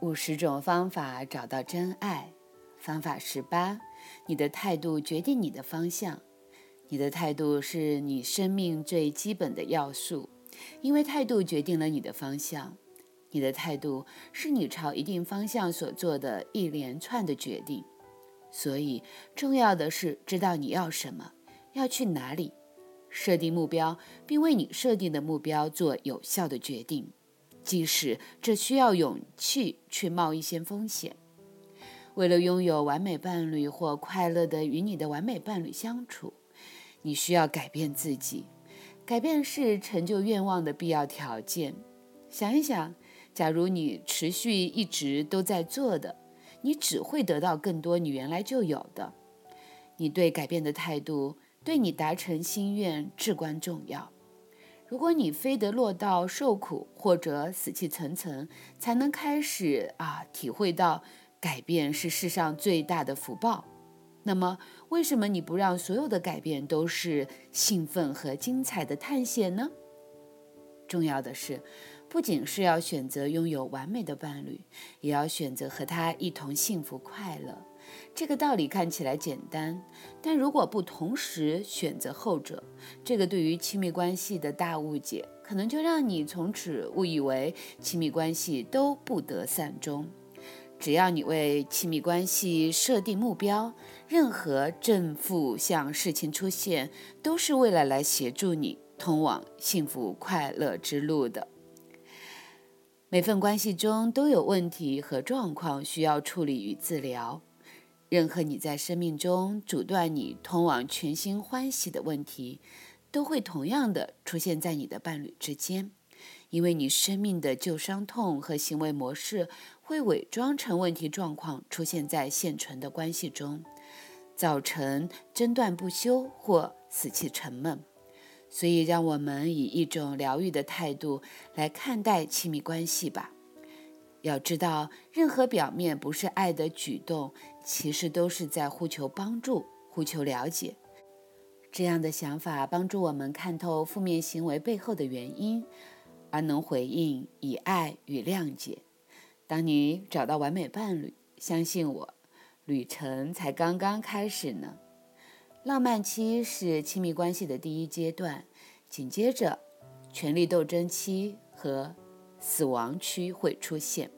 五十种方法找到真爱。方法十八：你的态度决定你的方向。你的态度是你生命最基本的要素，因为态度决定了你的方向。你的态度是你朝一定方向所做的一连串的决定。所以，重要的是知道你要什么，要去哪里，设定目标，并为你设定的目标做有效的决定。即使这需要勇气去冒一些风险，为了拥有完美伴侣或快乐的与你的完美伴侣相处，你需要改变自己。改变是成就愿望的必要条件。想一想，假如你持续一直都在做的，你只会得到更多你原来就有的。你对改变的态度，对你达成心愿至关重要。如果你非得落到受苦或者死气沉沉，才能开始啊体会到改变是世上最大的福报，那么为什么你不让所有的改变都是兴奋和精彩的探险呢？重要的是，不仅是要选择拥有完美的伴侣，也要选择和他一同幸福快乐。这个道理看起来简单，但如果不同时选择后者，这个对于亲密关系的大误解，可能就让你从此误以为亲密关系都不得善终。只要你为亲密关系设定目标，任何正负向事情出现，都是为了来协助你通往幸福快乐之路的。每份关系中都有问题和状况需要处理与治疗。任何你在生命中阻断你通往全新欢喜的问题，都会同样的出现在你的伴侣之间，因为你生命的旧伤痛和行为模式会伪装成问题状况出现在现存的关系中，造成争断不休或死气沉闷。所以，让我们以一种疗愈的态度来看待亲密关系吧。要知道，任何表面不是爱的举动，其实都是在呼求帮助、呼求了解。这样的想法帮助我们看透负面行为背后的原因，而能回应以爱与谅解。当你找到完美伴侣，相信我，旅程才刚刚开始呢。浪漫期是亲密关系的第一阶段，紧接着，权力斗争期和。死亡区会出现，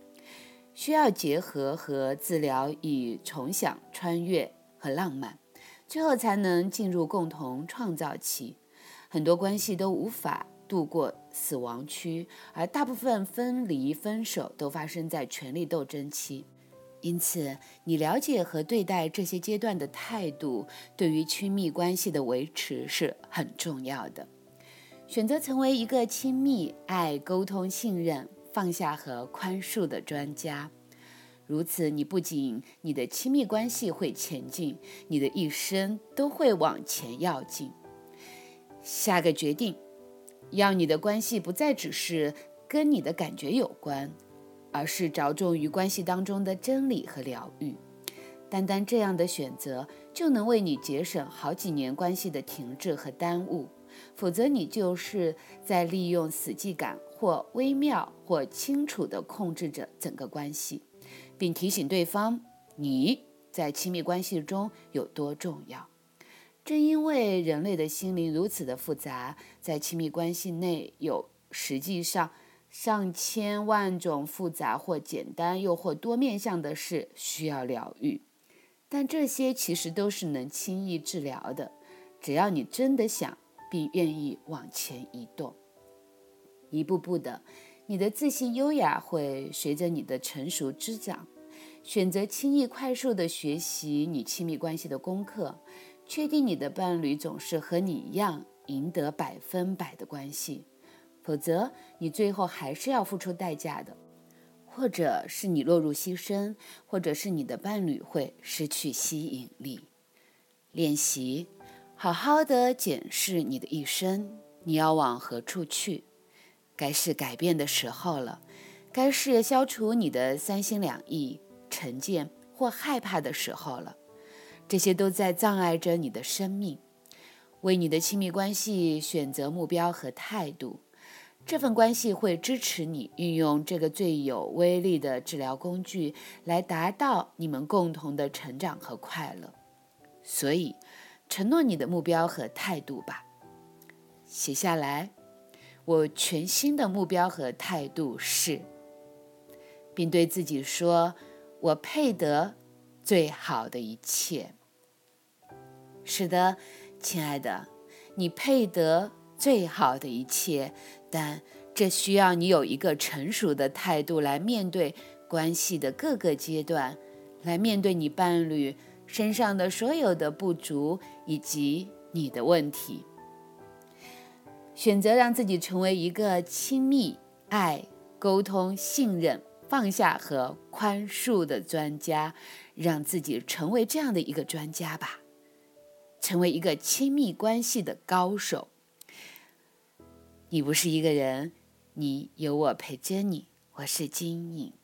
需要结合和治疗以重想、穿越和浪漫，最后才能进入共同创造期。很多关系都无法度过死亡区，而大部分分离、分手都发生在权力斗争期。因此，你了解和对待这些阶段的态度，对于亲密关系的维持是很重要的。选择成为一个亲密、爱、沟通、信任、放下和宽恕的专家，如此，你不仅你的亲密关系会前进，你的一生都会往前要进。下个决定，要你的关系不再只是跟你的感觉有关，而是着重于关系当中的真理和疗愈。单单这样的选择，就能为你节省好几年关系的停滞和耽误。否则，你就是在利用死寂感，或微妙或清楚地控制着整个关系，并提醒对方你在亲密关系中有多重要。正因为人类的心灵如此的复杂，在亲密关系内有实际上上千万种复杂或简单又或多面向的事需要疗愈，但这些其实都是能轻易治疗的，只要你真的想。并愿意往前移动，一步步的，你的自信优雅会随着你的成熟滋长。选择轻易快速的学习你亲密关系的功课，确定你的伴侣总是和你一样赢得百分百的关系，否则你最后还是要付出代价的，或者是你落入牺牲，或者是你的伴侣会失去吸引力。练习。好好的检视你的一生，你要往何处去？该是改变的时候了，该是消除你的三心两意、成见或害怕的时候了。这些都在障碍着你的生命。为你的亲密关系选择目标和态度，这份关系会支持你运用这个最有威力的治疗工具，来达到你们共同的成长和快乐。所以，承诺你的目标和态度吧。写下来，我全新的目标和态度是，并对自己说：“我配得最好的一切。”是的，亲爱的，你配得最好的一切。但这需要你有一个成熟的态度来面对关系的各个阶段，来面对你伴侣身上的所有的不足以及你的问题。选择让自己成为一个亲密、爱、沟通、信任、放下和宽恕的专家，让自己成为这样的一个专家吧，成为一个亲密关系的高手。你不是一个人，你有我陪着你。我是金颖。